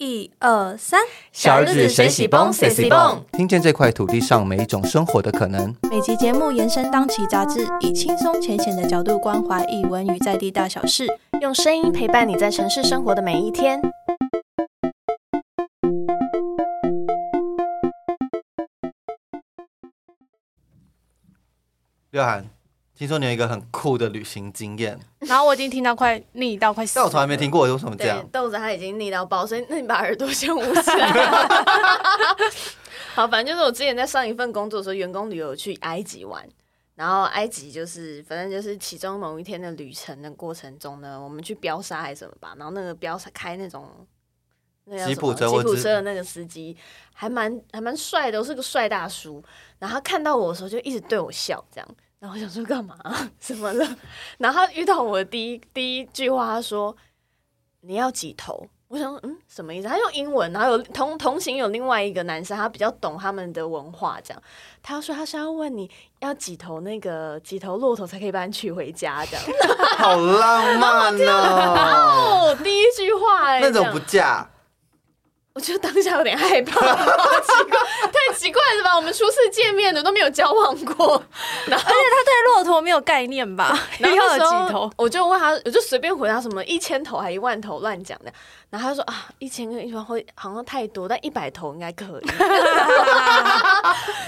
一二三，小日子谁喜蹦谁喜蹦，听见这块土地上每一种生活的可能。每集节目延伸当期杂志，以轻松浅显的角度关怀译文与在地大小事，用声音陪伴你在城市生活的每一天。刘涵，听说你有一个很酷的旅行经验，然后我已经听到快腻到快死了，但我从来没听过，为什么这对样？，豆子他已经腻到爆，所以那你把耳朵先捂起来。好，反正就是我之前在上一份工作的时候，员工旅游去埃及玩，然后埃及就是反正就是其中某一天的旅程的过程中呢，我们去飙沙还是什么吧，然后那个飙沙开那种。那个叫 吉普什么吉车我知普车的那个司机还蛮还蛮帅的，我是个帅大叔。然后他看到我的时候就一直对我笑，这样。然后我想说干嘛？什么了？然后他遇到我的第一第一句话，他说：“你要几头？”我想说，嗯，什么意思？他用英文，然后有同同行有另外一个男生，他比较懂他们的文化，这样。他说他是要问你要几头那个几头骆驼才可以把你娶回家，这样。好浪漫哦！哦，第一句话哎、那种不嫁，我觉得当下有点害怕，好奇怪，太奇怪了吧？我们初次见面的都没有交往过，然后而且他对骆驼没有概念吧？然后那时候有几头？我就问他，我就随便回答什么一千头还一万头乱讲的，然后他就说啊，一千跟一万会好像太多，但一百头应该可以，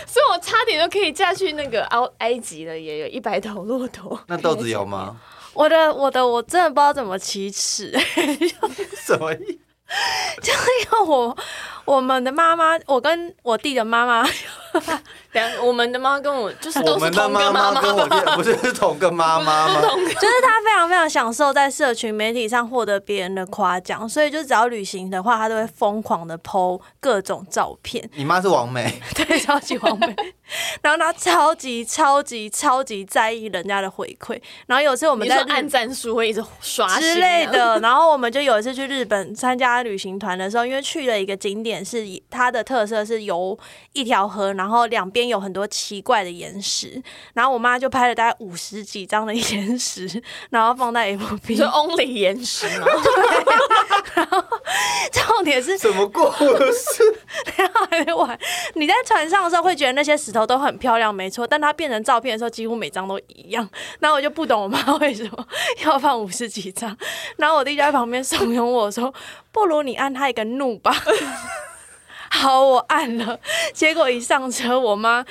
所以我差点就可以嫁去那个埃埃及了，也有一百头骆驼。那豆子有吗？我的我的我真的不知道怎么启齿，什么意？就是我我们的妈妈，我跟我弟的妈妈，等一下我们的妈跟我就是我都是们的妈同个妈妈跟我弟 不是是同个妈妈吗？就是她非常非常享受在社群媒体上获得别人的夸奖，所以就只要旅行的话，她都会疯狂的 PO 各种照片，你妈是王美，对，超级王美。然后她超级超级超级在意人家的回馈，然后有次我们在日按赞数会一直刷之类啊，的。然后我们就有一次去日本参加旅行团的时候，因为去了一个景点是以它的特色是游一条河，然后两边有很多奇怪的岩石，然后我妈就拍了大概五十几张的 岩石，然后放在你 FB 说。only 延时吗？重点是怎么故事？然后还没完，你在船上的时候会觉得那些石头都很漂亮，没错，但它变成照片的时候，几乎每张都一样。然后我就不懂我妈为什么要放五十几张，然后我弟就在旁边怂恿我说：“不如你按他一个怒吧。” 好，我按了，结果一上车，我妈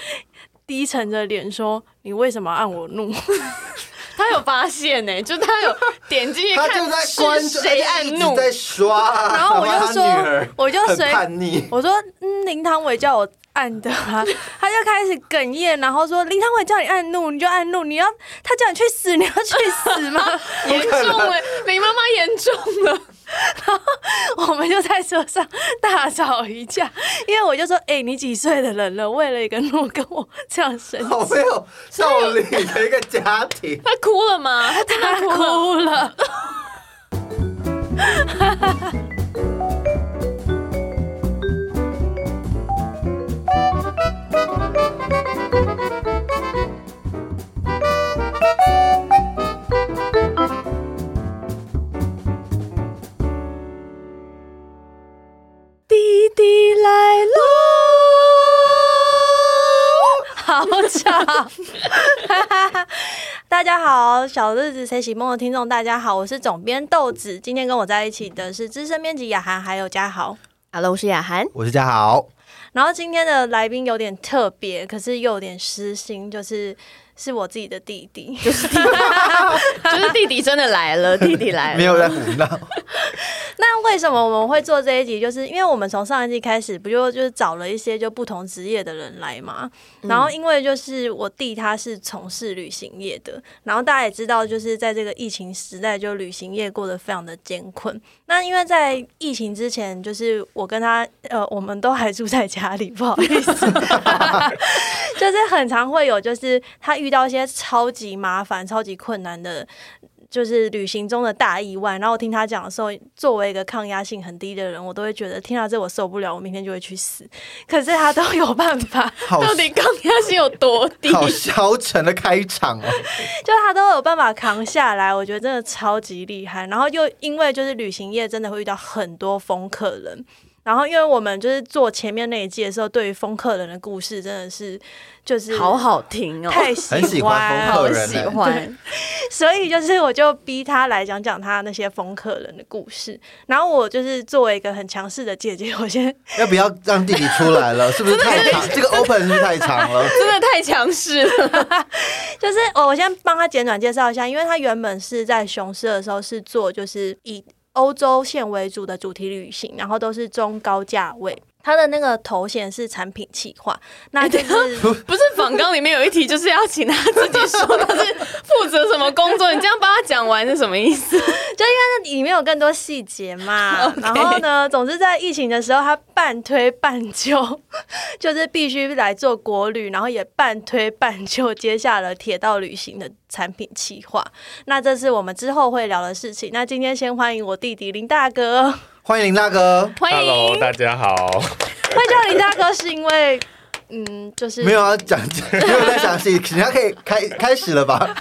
低沉着脸说：“你为什么按我怒？” 他有发现呢、就他有点进去他就看在关注，是谁按怒，在刷，然后我就说我就随叛逆，我说：“嗯，林汤伟叫我按的啊。”他就开始哽咽，然后说：“林汤伟叫你按怒，你就按怒。你要他叫你去死，你要去死吗 严重哎、林妈妈严重了。？” 我们就在车上大吵一架，因为我就说：“哎、你几岁的人了，为了一个诺跟我这样生好没有道理的一个家庭。他哭了吗？他真的他哭了。弟弟来喽，好吵。大家好，小日子谁喜梦的听众，大家好，我是总编豆子。今天跟我在一起的是资深编辑雅涵，还有嘉豪。Hello，我是雅涵。我是嘉豪，然后今天的来宾有点特别，可是又有点私心，就是是我自己的弟弟。就是弟弟真的来了，弟弟来了。没有在胡闹。那为什么我们会做这一集？就是因为我们从上一季开始，不就就是找了一些就不同职业的人来嘛。然后因为就是我弟他是从事旅行业的，然后大家也知道，就是在这个疫情时代，就旅行业过得非常的艰困。那因为在疫情之前，就是我跟他呃，我们都还住在家里，不好意思，就是很常会有，就是他遇到一些超级麻烦、超级困难的就是旅行中的大意外。然后我听他讲的时候，作为一个抗压性很低的人，我都会觉得听到这我受不了，我明天就会去死。可是他都有办法，到底抗压性有多低？好消沉的开场哦。就他都有办法扛下来，我觉得真的超级厉害。然后又因为就是旅行业真的会遇到很多疯客人。然后，因为我们就是做前面那一季的时候，对于风客人的故事真的是就是好好听哦，太 很喜欢好人喜欢。所以就是我就逼他来讲讲他那些风客人的故事。然后我就是作为一个很强势的姐姐，我先 要不要让弟弟出来了？是不是太长？这个 open 是不是太长了？真的太强势了，就是我我先帮他简短介绍一下，因为他原本是在雄狮的时候是做就是以欧洲线为主的主题旅行，然后都是中高价位。他的那个头衔是产品企划，那就是不是访纲里面有一题就是要请他自己说他是负责什么工作，你这样帮他讲完是什么意思？那里面有更多细节嘛。然后呢，总之在疫情的时候，他半推半就，就是必须来做国旅，然后也半推半就接下了铁道旅行的产品企划。那这是我们之后会聊的事情。那今天先欢迎我弟弟林大哥。欢迎林大哥。欢 Hello，大家好。会叫林大哥是因为，嗯，就是没有要讲，没有在详细，人家可以开开始了吧？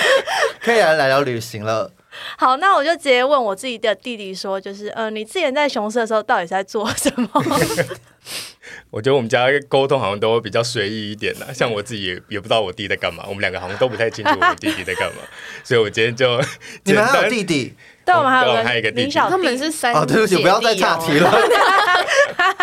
可以来来聊旅行了。好，那我就直接问我自己的弟弟说，就是，呃，你之前在雄狮的时候到底是在做什么？我觉得我们家沟通好像都比较随意一点呢，像我自己也也不知道我弟在干嘛，我们两个好像都不太清楚我弟弟在干嘛，所以我今天就你们还有弟弟对，我们还有一个弟弟林小，他们是三哦，对不起，不要再岔题了。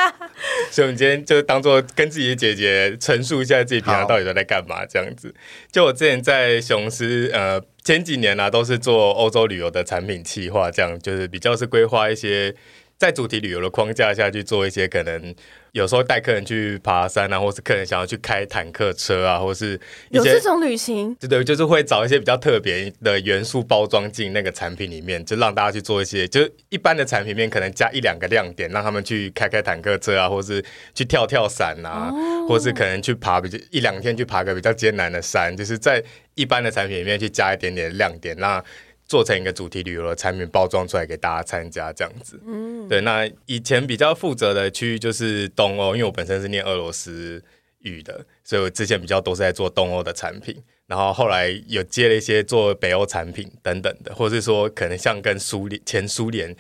所以我们今天就当做跟自己的姐姐陈述一下自己平常到底都在干嘛这样子。就我之前在雄狮，呃，前几年呢、都是做欧洲旅游的产品企划，这样就是比较是规划一些在主题旅游的框架下去做一些可能有时候带客人去爬山啊，或是客人想要去开坦克车啊，或是有这种旅行，对对，就是会找一些比较特别的元素包装进那个产品里面，就让大家去做一些，就是一般的产品里面可能加一两个亮点，让他们去开开坦克车啊，或是去跳跳伞啊，或是可能去爬比较一两天去爬个比较艰难的山，就是在一般的产品里面去加一点点亮点，让做成一个主题旅游的产品包装出来给大家参加这样子。嗯，对。那以前比较负责的区域就是东欧，因为我本身是念俄罗斯语的，所以我之前比较多是在做东欧的产品。然后后来有接了一些做北欧产品等等的，或者是说可能像跟苏联前苏联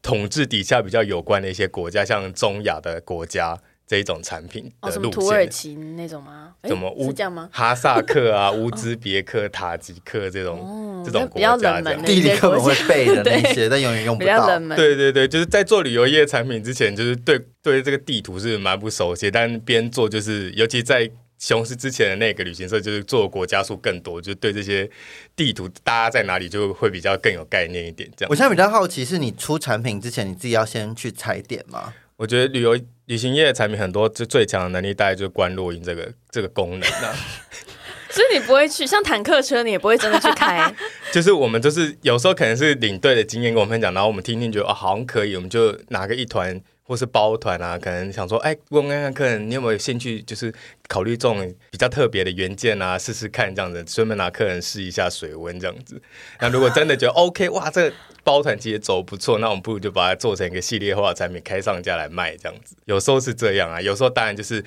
统治底下比较有关的一些国家，像中亚的国家这一种产品哦，的路什么土耳。其那种吗？诶怎么乌是这样吗？哈萨克啊、乌兹别克、塔吉克这种、这种国那比较家这样冷门的弟弟课本会背的 那些，但永远用不到。对对对，就是在做旅游业产品之前，就是对对这个地图是蛮不熟悉，但边做就是，尤其在雄狮之前的那个旅行社，就是做的国家数更多，就对这些地图大家在哪里就会比较更有概念一点。这样我，现在比较好奇，是你出产品之前，你自己要先去踩点吗？我觉得旅游旅行业的产品很多，就最强的能力大概就是关录音这个这个功能啊。所以你不会去像坦克车，你也不会真的去开。就是我们就是有时候可能是领队的经验跟我们分享，然后我们听听觉得哦好像可以，我们就拿个一团或是包团啊，可能想说哎问看看客人你有没有兴趣，就是考虑这种比较特别的原件啊，试试看这样子，顺便拿客人试一下水温这样子。那如果真的觉得 OK 哇，这个包团其实走不错，那我们不如就把它做成一个系列化的产品，开上架来卖这样子。有时候是这样啊，有时候当然就是。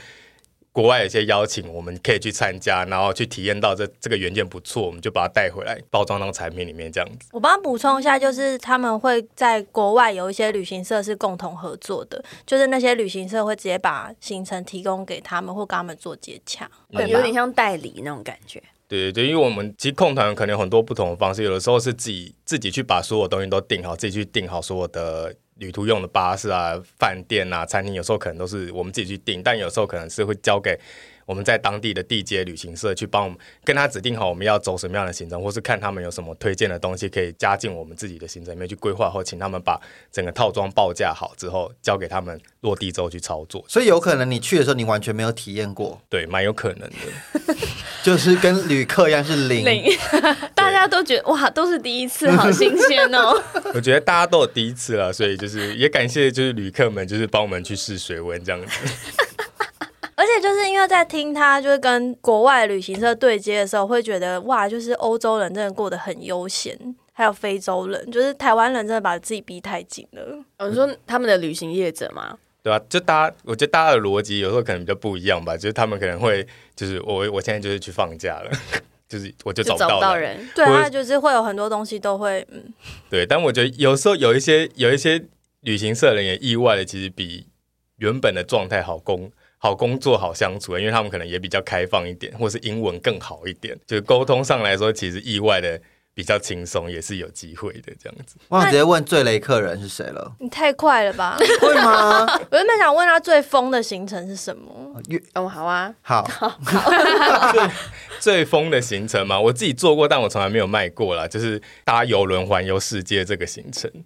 国外有些邀请，我们可以去参加，然后去体验到这这个原件不错，我们就把它带回来，包装到产品里面这样子。我帮他补充一下，就是他们会在国外有一些旅行社是共同合作的，就是那些旅行社会直接把行程提供给他们，或跟他们做接洽，对有点像代理那种感觉。对对对，因为我们其实控团可能有很多不同的方式，有的时候是自己自己去把所有东西都定好，自己去定好所有的旅途用的巴士啊、饭店啊、餐厅，有时候可能都是我们自己去订，但有时候可能是会交给我们在当地的地接旅行社去帮我们跟他指定好我们要走什么样的行程，或是看他们有什么推荐的东西可以加进我们自己的行程里面去规划，或请他们把整个套装报价好之后，交给他们落地之后去操作。所以有可能你去的时候，你完全没有体验过，对，蛮有可能的。就是跟旅客一样是零。零，大家都觉得哇，都是第一次，好新鲜哦。我觉得大家都有第一次了，所以就是也感谢就是旅客们，就是帮我们去试水温这样子。而且就是因为在听他就是跟国外旅行社对接的时候，会觉得哇，就是欧洲人真的过得很悠闲。还还有非洲人，就是台湾人真的把自己逼太紧了。哦你说他们的旅行业者吗？对啊、就大家，我觉得大家的逻辑有时候可能比较不一样吧。就是他们可能会，就是我我现在就是去放假了，就是我就找不到人。人，对，啊就是会有很多东西都会，嗯，对，但我觉得有时候有一些有一些旅行社人也意外的，其实比原本的状态好工好工作好相处，因为他们可能也比较开放一点，或是英文更好一点，就是沟通上来说，其实意外的比较轻松，也是有机会的这样子。我想直接问最雷客人是谁了？你太快了吧？会吗？我原本想问他最疯的行程是什么？越哦，好啊，好，最疯的行程嘛，我自己做过，但我从来没有卖过啦，就是搭游轮环游世界这个行程，哎，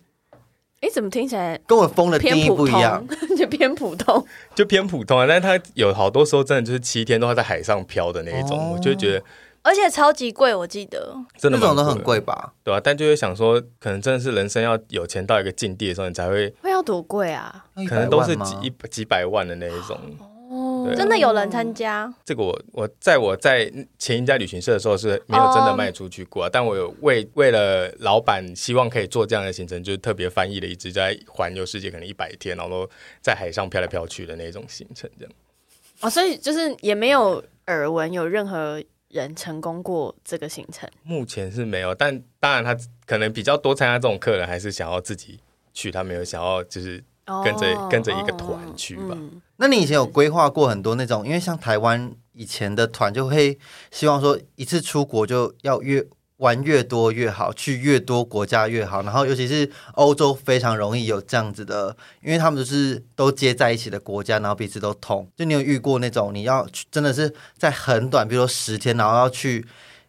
怎么听起来跟我疯的定义偏普通不一样。，就偏普通？就偏普通啊。但是他有好多时候真的就是七天都要在海上漂的那一种，哦我就会觉得而且超级贵，我记得。那真的那种都很贵吧？对啊，但就会想说，可能真的是人生要有钱到一个境地的时候，你才会，会要多贵啊？可能都是几一几百万的那一种。哦对真的有人参加，这个我我在我在前一家旅行社的时候是没有真的卖出去过啊、但我有为为了老板希望可以做这样的行程，就是特别翻译了一支在环游世界可能一百天，然后在海上飘来飘去的那种行程，这样。哦，所以就是也没有耳闻有任何人成功过这个行程。目前是没有，但当然他可能比较多参加这种客人，还是想要自己去，他没有想要就是跟着、哦跟着一个团去吧。嗯那你以前有规划过很多那种，因为像台湾以前的团就会希望说一次出国就要越玩越多越好，去越多国家越好。然后尤其是欧洲非常容易有这样子的，因为他们就是都接在一起的国家，然后彼此都通。就你有遇过那种你要去真的是在很短，比如说十天，然后要去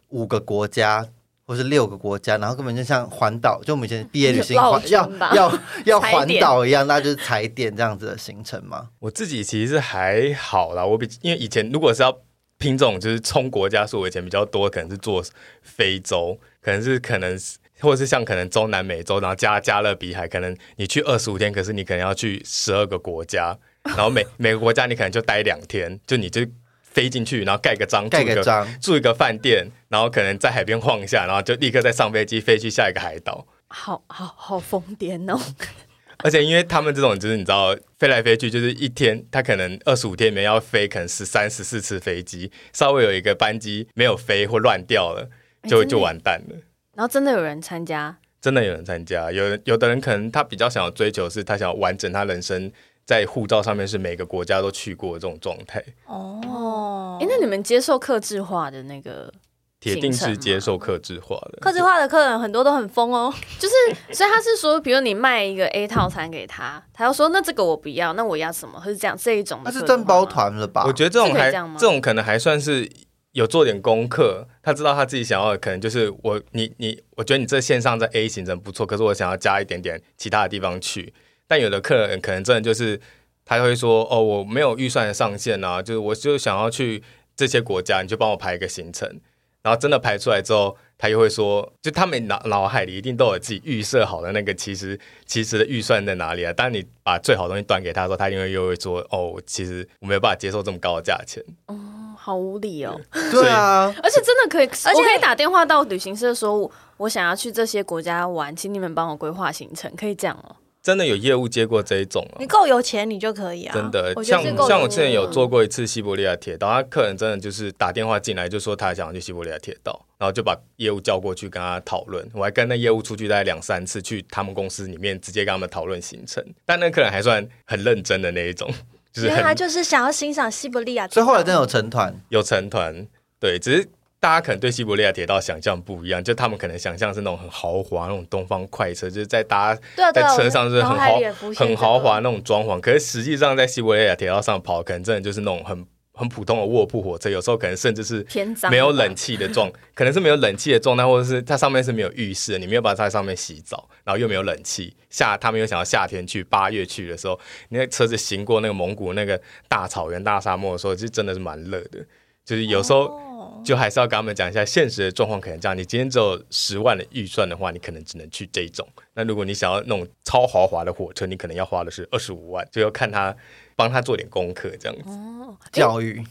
五个国家。或是六个国家，然后根本就像环岛，就我们以前毕业旅行绕环要要 要环岛一样，那就是踩点这样子的行程嘛？我自己其实还好啦，我比因为以前如果是要拼这种就是冲国家数，我以前比较多可能是做非洲，可能是可能是或者是像可能中南美洲，然后加加勒比海，可能你去二十五天，可是你可能要去十二个国家，然后每每个国家你可能就待两天，就你就飞进去，然后盖个章，盖个章，住一个饭店，然后可能在海边晃一下，然后就立刻再上飞机飞去下一个海岛。好好好疯癫哦！而且因为他们这种就是你知道飞来飞去，就是一天他可能二十五天里面要飞可能十三十四次飞机，稍微有一个班机没有飞或乱掉了，就就完蛋了。然后真的有人参加，真的有人参加，有人有的人可能他比较想要追求是他想要完整他人生在护照上面是每个国家都去过的这种状态，哦哎，那你们接受克制化的那个，铁定是接受克制化的。克制化的客人很多都很疯哦。就是所以他是说，比如你卖一个 A 套餐给他，他要说那这个我不要，那我要什么？是这样这一种的那是客制化吗正包，团了吧？我觉得这种还这这种可能还算是有做点功课，他知道他自己想要的可能就是我你你，我觉得你这线上在 A 行程不错，可是我想要加一点点其他的地方去。但有的客人可能真的就是他会说哦，我没有预算的上限啊，就是我就想要去这些国家，你就帮我排一个行程。然后真的排出来之后，他又会说，就他们脑脑海里一定都有自己预设好的那个其实其实的预算在哪里啊？当你把最好的东西端给他的时候，他因为又会说，哦，其实我没有办法接受这么高的价钱。哦好无理哦！对啊，而且真的可以，而且我可以打电话到旅行社说，我我想要去这些国家玩，请你们帮我规划行程，可以这样哦。真的有业务接过这一种啊你，够有钱，你就可以啊。真的像得是够像我之前有做过一次西伯利亚铁道，他客人真的就是打电话进来就说他想要去西伯利亚铁道，然后就把业务叫过去跟他讨论。我还跟那业务出去大概两三次，去他们公司里面直接跟他们讨论行程，但那客人还算很认真的那一种，就是他就是想要欣赏西伯利亚。所以后来真的有成团，有成团，对，只是大家可能对西伯利亚铁道想象不一样，就他们可能想象是那种很豪华那种东方快车，就是在搭对啊对啊，在车上是很豪很豪华那种装潢，可是实际上在西伯利亚铁道上跑，可能真的就是那种很很普通的卧铺火车，有时候可能甚至是没有冷，气的状，可能是没有冷气的状态，或者是它上面是没有浴室的，你没有办法在上面洗澡，然后又没有冷气。夏他们又想要夏天去，八月去的时候，你那车子行过那个蒙古那个大草原、大沙漠的时候，就真的是蛮热的。就是有时候哦就还是要跟他们讲一下现实的状况，可能这样。你今天只有十万的预算的话，你可能只能去这种。那如果你想要那种超豪华的火车，你可能要花的是二十五万，就要看他帮他做点功课这样子。哦，教育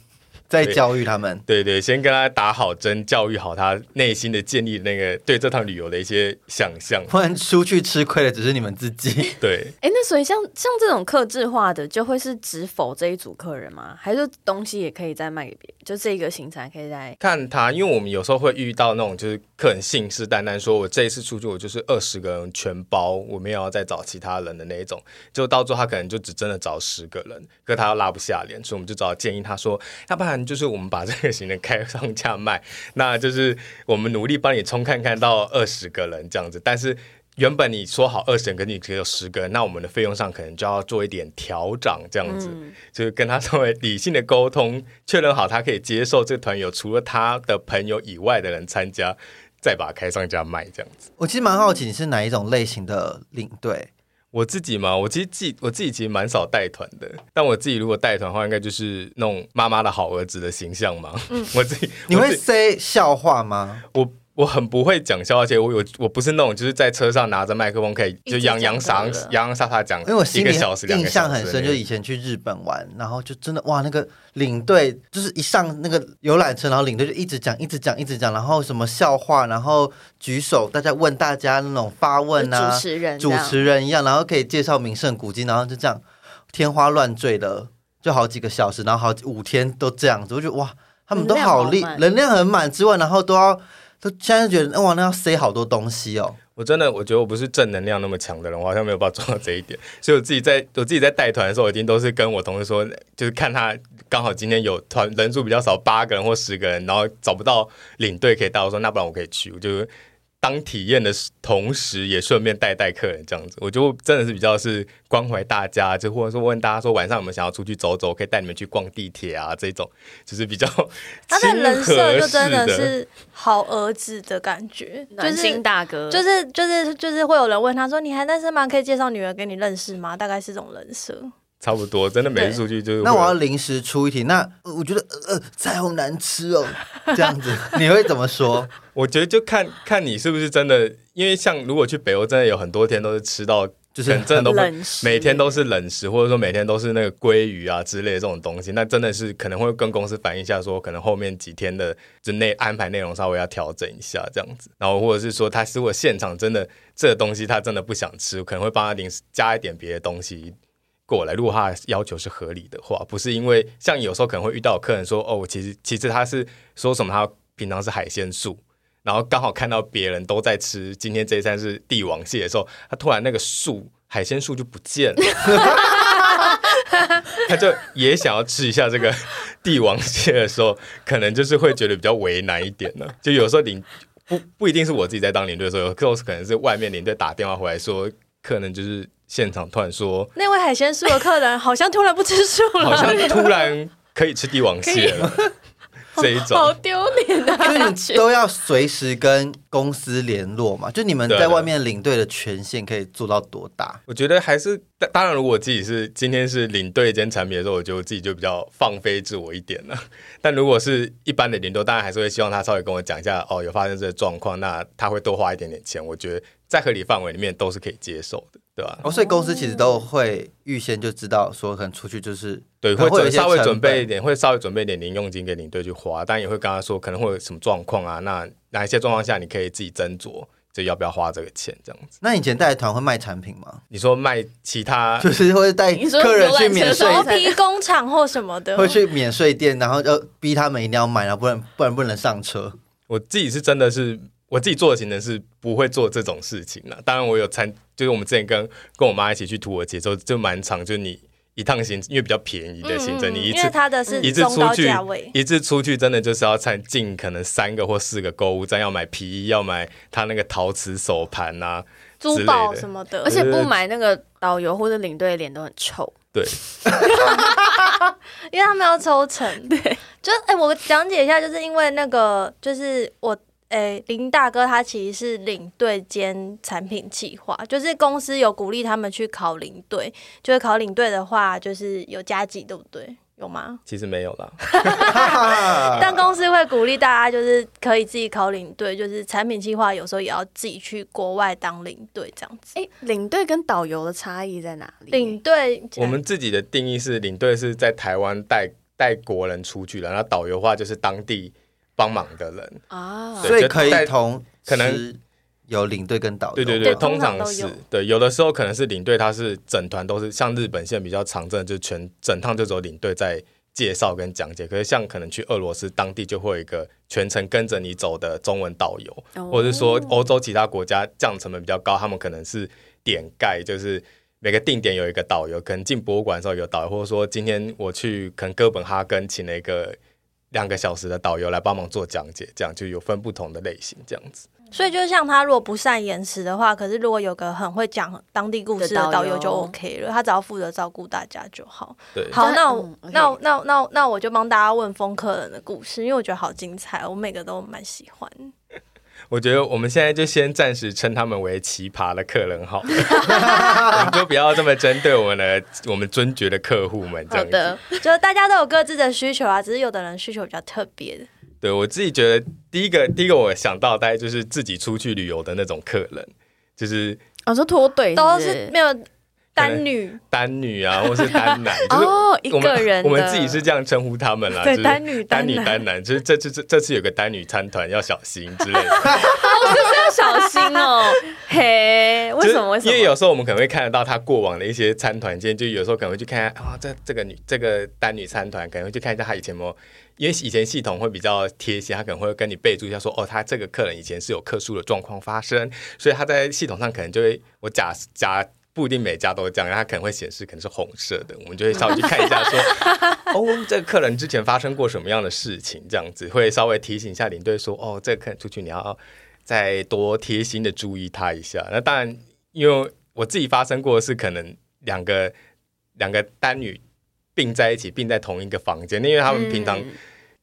在教育他们。对对，先跟他打好针，教育好他内心的建立那个对这趟旅游的一些想象。不然出去吃亏的只是你们自己。对，哎，那所以像像这种克制化的，就会是只否这一组客人吗？还是东西也可以再卖给别人？就这个行程可以再看他，因为我们有时候会遇到那种就是客人信誓旦旦说，我这一次出去我就是二十个人全包，我没有要再找其他人的那一种，就到最后他可能就只真的找十个人，可他又拉不下脸，所以我们就找建议他说，要不然就是我们把这个行程开上价卖，那就是我们努力帮你冲看看到二十个人这样子，但是。原本你说好二十人，跟你只有十个人，那我们的费用上可能就要做一点调整，这样子，就是跟他稍微理性的沟通，确认好他可以接受这个团友除了他的朋友以外的人参加，再把它开上家卖这样子。我其实蛮好奇你是哪一种类型的领队？我自己嘛，我其实自我自己其实蛮少带团的，但我自己如果带团的话，应该就是那种妈妈的好儿子的形象嘛。嗯，我自己你会 say 笑话吗？我。我很不会讲笑话，而且我有我不是那种就是在车上拿着麦克风可以就洋洋洒洋洋洒洒讲，因为我心里印象很深，就以前去日本玩，然后就真的哇，那个领队就是一上那个游览车，然后领队就一直讲一直讲一直讲，然后什么笑话，然后举手，大家问大家那种发问啊，主持人主持人一样，然后可以介绍名胜古迹，然后就这样天花乱坠的，就好几个小时，然后好五天都这样子，我觉得哇，他们都好厉，能量很满之外，然后都要。就现在觉得哇，那要塞好多东西哦。我真的，我觉得我不是正能量那么强的人，我好像没有办法做到这一点。所以我自己在 我自己在带团的时候，我一定都是跟我同事说，就是看他刚好今天有团人数比较少，八个人或十个人，然后找不到领队可以带，我说那不然我可以去，我就。当体验的同时，也顺便带带客人这样子，我就真的是比较是关怀大家，就或者说问大家说晚上有没有想要出去走走，可以带你们去逛地铁啊这种，就是比较 他的人设就真的是好儿子的感觉，暖心大哥，就是就是就是会有人问他说你还单身吗？可以介绍女儿给你认识吗？大概是这种人设。差不多，真的每次出去就是。那我要临时出一题，那我觉得呃彩虹难吃哦，这样子 你会怎么说？我觉得就看看你是不是真的，因为像如果去北欧，真的有很多天都是吃到，就是真的都每天都是冷食，或者说每天都是那个鲑鱼啊之类的这种东西，那真的是可能会跟公司反映一下，说可能后面几天的就内安排内容稍微要调整一下这样子，然后或者是说他如果现场真的这个东西他真的不想吃，可能会帮他临时加一点别的东西。过来，如果他要求是合理的话，不是因为像有时候可能会遇到客人说，哦，其实其实他是说什么，他平常是海鲜素，然后刚好看到别人都在吃，今天这一餐是帝王蟹的时候，他突然那个素海鲜素就不见了，他就也想要吃一下这个帝王蟹的时候，可能就是会觉得比较为难一点呢。就有时候领不不一定是我自己在当领队的时候，有时候可能是外面领队打电话回来说，可能就是。现场突然说，那位海鲜素的客人好像突然不吃素了，好像突然可以吃帝王蟹了，这一种好丢脸的感觉，都要随时跟公司联络嘛。就你们在外面领队的权限可以做到多大？我觉得还是，当然，如果自己是今天是领队一间产品的时候，我觉得自己就比较放飞自我一点了。但如果是一般的领队，当然还是会希望他稍微跟我讲一下，哦，有发生这个状况，那他会多花一点点钱。我觉得在合理范围里面都是可以接受的。对吧？哦，所以公司其实都会预先就知道，说可能出去就是对，会稍微准备一点，会稍微准备一点零用金给领队去花，但也会跟他说可能会有什么状况啊，那哪一些状况下你可以自己斟酌，就要不要花这个钱这样子。那以前带团会卖产品吗？你说卖其他，就是会带客人去免税皮工厂或什么的，会去免税店，然后要逼他们一定要买，然后不然不然不能上车。我自己是真的是。我自己做的行程是不会做这种事情的。当然，我有参，就是我们之前跟跟我妈一起去土耳其，时候就蛮长，就是你一趟行，因为比较便宜的行程，你一次它的是一次出去，一次出去真的就是要参进可能三个或四个购物站，要买皮衣，要买他那个陶瓷手盘呐，珠宝什么的，而且不买那个导游或者领队脸都很臭。对，因为他们要抽成。对，就哎，我讲解一下，就是因为那个，就是我。诶，林大哥他其实是领队兼产品企划，就是公司有鼓励他们去考领队，就是考领队的话，就是有加级，对不对？有吗？其实没有啦，但公司会鼓励大家，就是可以自己考领队，就是产品计划有时候也要自己去国外当领队这样子。哎，领队跟导游的差异在哪里？领队，我们自己的定义是，领队是在台湾带。带国人出去了，那导游的话就是当地帮忙的人，啊所以可以同可能有领队跟导游。对对对，通通常是对，有的时候可能是领队，他是整团都是像日本现在比较常见的，就全整趟就只有领队在介绍跟讲解。可是像可能去俄罗斯当地就会有一个全程跟着你走的中文导游，哦或者是说欧洲其他国家这样成本比较高，他们可能是点盖，就是每个定点有一个导游，可能进博物馆的时候有导游，或者说今天我去可能哥本哈根请了一个两个小时的导游来帮忙做讲解，这样就有分不同的类型这样子。所以就像他如果不善言辞的话，可是如果有个很会讲当地故事的的导游就 OK 了，他只要负责照顾大家就好。对，好，那我、嗯，OK 那那那那我就帮大家问风客人的故事，因为我觉得好精彩，我每个都蛮喜欢。我觉得我们现在就先暂时称他们为奇葩的客人好了，我们就不要这么针对我们的我们尊爵的客户们这样子。好的，就大家都有各自的需求啊，只是有的人需求比较特别的。对我自己觉得，第一个第一个我想到大概就是自己出去旅游的那种客人，就是我说脱队都是是没有单女，单女啊，或是单男，就是哦，一个人我们自己是这样称呼他们啦，就是对单女单女单男，就是这次这这次有个单女参团要小心之类的。要小心哦，嘿，为什么？为什么？因为有时候我们可能会看得到他过往的一些参团经验，就有时候可能会去看下啊，这这个女这个单女参团，可能会去看一下他以前有没有，因为以前系统会比较贴心，他可能会跟你备注一下说，哦，他这个客人以前是有特殊的状况发生，所以他在系统上可能就会，我假假。不一定每家都这样，它可能会显示可能是红色的，我们就会稍微去看一下说，哦，这个客人之前发生过什么样的事情，这样子会稍微提醒一下领队说，哦，这个客人出去你要再多贴心的注意他一下。那当然，因为我自己发生过的是可能两个两个单女并在一起，并在同一个房间，因为他们平常嗯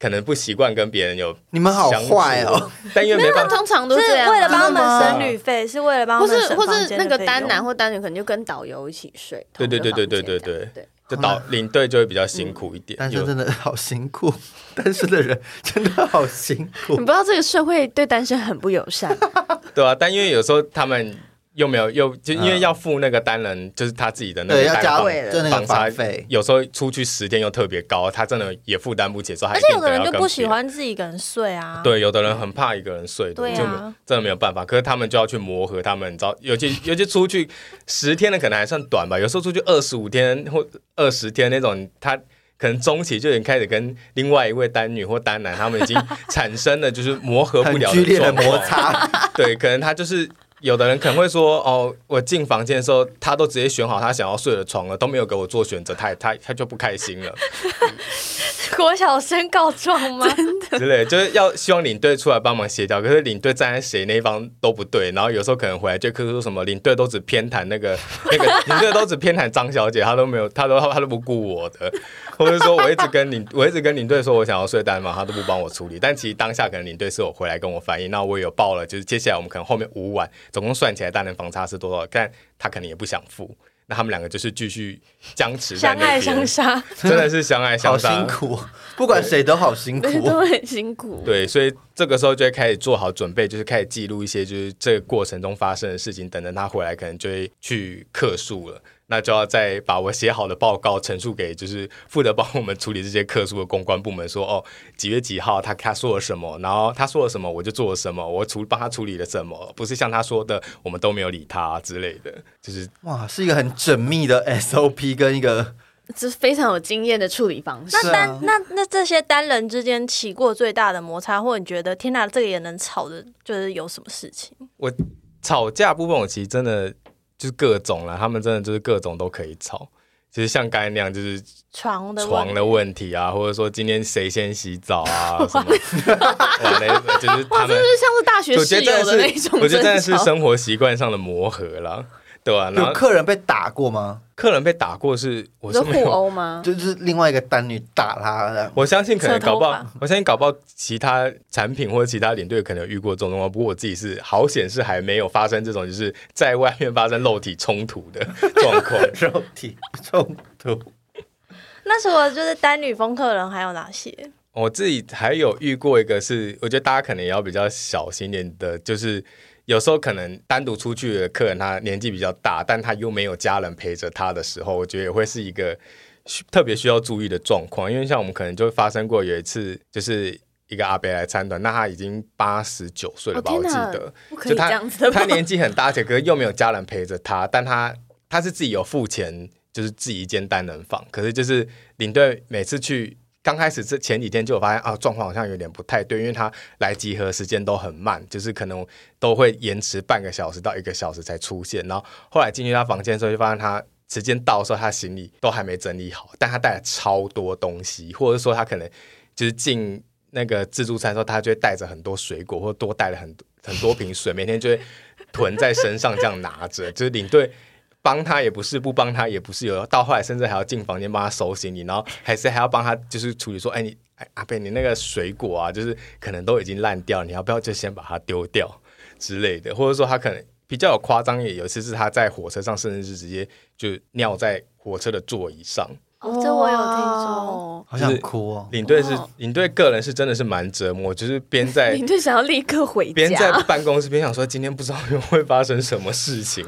可能不习惯跟别人有你们好坏哦！，但因为没办法，通常都是为了帮他们省旅费，是为了帮或是或是那个单男或单女可能就跟导游一起睡，对对对对对对对就导领队就会比较辛苦一点。单有。身真的好辛苦，单身的人真的好辛苦。你不。知道这个社会对单身很不友善，对啊，但因为有时候他们又没有又就因为要付那个单人，就是他自己的那对，要加个单房贵了就那个房费，有时候出去十天又特别高，他真的也负担不起，所以他而且有的人就不喜欢自己一个人睡啊。对，有的人很怕一个人睡的，对啊就真的没有办法。可是他们就要去磨合，他们你知道，尤其尤其出去十天的可能还算短吧，有时候出去二十五天或二十天那种，他可能中期就已经开始跟另外一位单女或单男，他们已经产生了就是磨合不很了剧烈的状况摩。擦。对，可能他就是。有的人可能会说，哦，我进房间的时候，他都直接选好他想要睡的床了，都没有给我做选择，他他他就不开心了。国小生告状吗？之类的，就是要希望领队出来帮忙协调，可是领队站在谁那一方都不对，然后有时候可能回来就客诉说什么领队都只偏袒那个 那个领队都只偏袒张小姐，他都没有，他都他都不顾我的，或者说我一直跟领 我一直跟领队说我想要睡单嘛，他都不帮我处理，但其实当下可能领队是有回来跟我反映，那我有报了，就是接下来我们可能后面五晚总共算起来单人房差是多少，但他可能也不想付。那他们两个就是继续僵持在相爱那边，相杀，真的是相爱相好杀，辛苦，不管谁都好辛苦。对，都很辛苦。对，所以这个时候就会开始做好准备，就是开始记录一些就是这个过程中发生的事情，等等他回来可能就会去客诉了。那就要再把我写好的报告陈述给就是负责帮我们处理这些客诉的公关部门说，哦，几月几号他他说了什么，然后他说了什么我就做了什么，我处帮他处理了什么，不是像他说的我们都没有理他之类的，就是哇，是一个很缜密的 SOP 跟一个这是非常有经验的处理方式。那单那那这些单人之间起过最大的摩擦，或者你觉得天哪，这个也能吵的，就是有什么事情？我吵架部分，我其实真的就是各种啦，他们真的就是各种都可以吵。就是像刚才那样，就是床的床的问题。啊，或者说今天谁先洗澡啊，什么，哇，那就是他们就，是像是大学室友的那种我觉得真的是生活习惯上的磨合啦，对啊、然有后客人被打过吗？客人被打过是，我你说互是没有，殴吗？就是另外一个单女打他这样，我相信可能搞不好发，我相信搞不好其他产品或者其他领队可能有遇过这种状况，不过我自己是好险是还没有发生这种就是在外面发生肉体冲突的状况。肉体冲突。那除了就是单女风客人，还有哪些？我自己还有遇过一个是，我觉得大家可能也要比较小心点的，就是有时候可能单独出去的客人，他年纪比较大，但他又没有家人陪着他的时候，我觉得也会是一个需特别需要注意的状况，因为像我们可能就发生过有一次，就是一个阿伯来参团，那他已经八十九岁了吧，我记得，就他他年纪很大，而且可是又没有家人陪着他，但他他是自己有付钱，就是自己一间单人房，可是就是领队每次去。刚开始这前几天就有发现啊，状况好像有点不太对，因为他来集合时间都很慢，就是可能都会延迟半个小时到一个小时才出现。然后后来进去他房间的时候，就发现他时间到的时候，他行李都还没整理好，但他带了超多东西，或者说他可能就是进那个自助餐的时候，他就会带着很多水果，或多带了很多很多瓶水，每天就会囤在身上这样拿着，就是领队。帮他也不是，不帮他也不是，有到后来甚至还要进房间帮他收行李，然后还是还要帮他就是处理说，哎你哎阿贝你那个水果啊，就是可能都已经烂掉，你要不要就先把它丢掉之类的，或者说他可能比较有夸张，也有一次是他在火车上，甚至是直接就尿在火车的座椅上。哦，这我有听说。哦。好想哭哦。领队是哦领队个人是真的是蛮折磨，就是边在 领队想要立刻回家边在家，办公室边想说今天不知道会发生什么事情，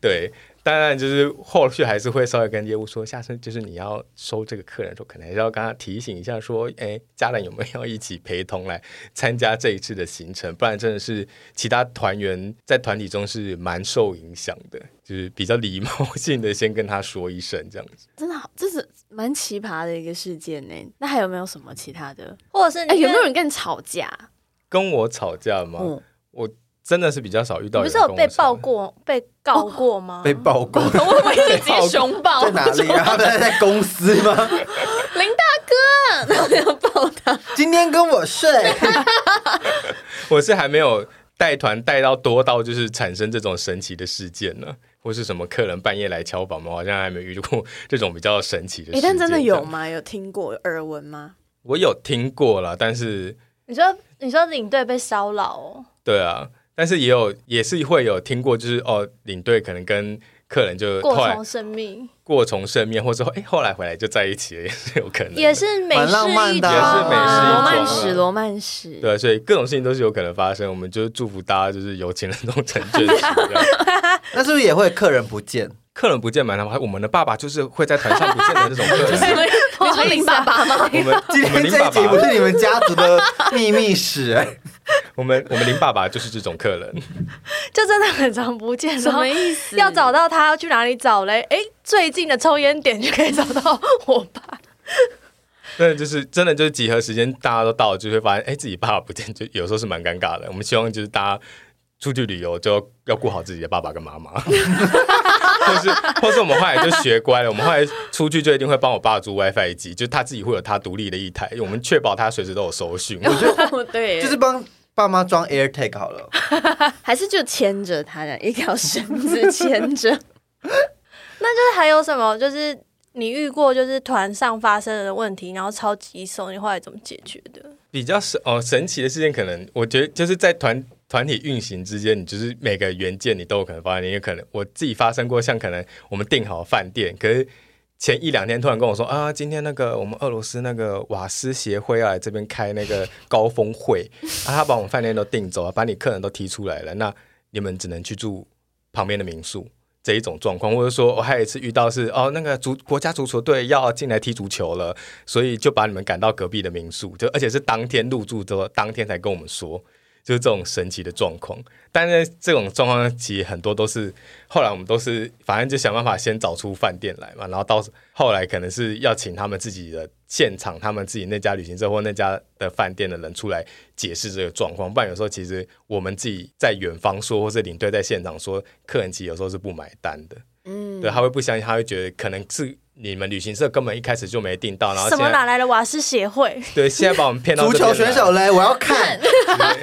对。当然，就是后续还是会稍微跟业务说，下次就是你要收这个客人的时候，可能还是要跟他提醒一下，说，哎，家人有没有要一起陪同来参加这一次的行程？不然真的是其他团员在团体中是蛮受影响的，就是比较礼貌性的先跟他说一声这样子。真的好，这是蛮奇葩的一个事件呢。那还有没有什么其他的？或者是哎，有没有人跟你吵架？跟我吵架吗？嗯，我真的是比较少遇到你不是有被爆跟我吵架过、被告过吗？被曝过 我以为直接 熊抱在哪里啊？他们在公司吗？林大哥，然后要抱他。今天跟我睡，我是还没有带团带到多到就是产生这种神奇的事件呢，或是什么客人半夜来敲房门，我好像还没遇过这种比较神奇的事哎，件。但真的有？吗？有听过耳闻吗？我有听过了，但是你说你说领队被骚扰哦，对啊，但是也有也是会有听过，就是哦，领队可能跟客人就过从生命过从生命，或者说哎后来回来就在一起了，也是有可能，也是美蛮式浪漫的一也是美式一罗曼啊史，罗曼史。对，所以各种事情都是有可能发生。我们就是祝福大家就是有情人终成眷属这样。那是不是也会客人不见？客人不见蛮他们，我们的爸爸就是会在团上不见的这种客人。你说林爸爸吗？我们今天这一集不爸，是你们家族的秘密史哎、我们我们林爸爸就是这种客人。就真的很常不见，什么意思？要找到他要去哪里找嘞？哎，最近的抽烟点就可以找到我爸。真的就是真的就是集合时间大家都到了，就会发现哎自己爸爸不见，就有时候是蛮尴尬的。我们希望就是大家出去旅游就要要顾好自己的爸爸跟妈妈，或是或是我们后来就学乖了，我们后来出去就一定会帮我爸租 WiFi 机，就他自己会有他独立的一台，我们确保他随时都有收讯。我觉得哦 对，就是帮爸妈装 AirTag 好了。还是就牵着他的一条绳子牵着。那就是还有什么？就是你遇过就是团上发生的问题，然后超棘手，你后来怎么解决的？比较神哦神奇的事件，可能我觉得就是在团团体运行之间，你就是每个元件你都有可能发生。也有可能我自己发生过，像可能我们订好饭店，可是前一两天突然跟我说啊，今天那个我们俄罗斯那个瓦斯协会要来这边开那个高峰会，啊，他把我们饭店都订走了，把你客人都踢出来了，那你们只能去住旁边的民宿。这一种状况，或者说我还有一次遇到是哦，那个足国家足球队要进来踢足球了，所以就把你们赶到隔壁的民宿，就而且是当天入住之后，当天才跟我们说，就是这种神奇的状况。但是这种状况其实很多都是后来我们都是反正就想办法先找出饭店来嘛，然后到后来可能是要请他们自己的现场，他们自己那家旅行社或那家的饭店的人出来解释这个状况。不然有时候其实我们自己在远方说，或是领队在现场说，客人其实有时候是不买单的。嗯，对，他会不相信，他会觉得可能是你们旅行社根本一开始就没订到，然后什么哪来的瓦斯协会？对现在把我们骗到足球选手来。嘞，我要看。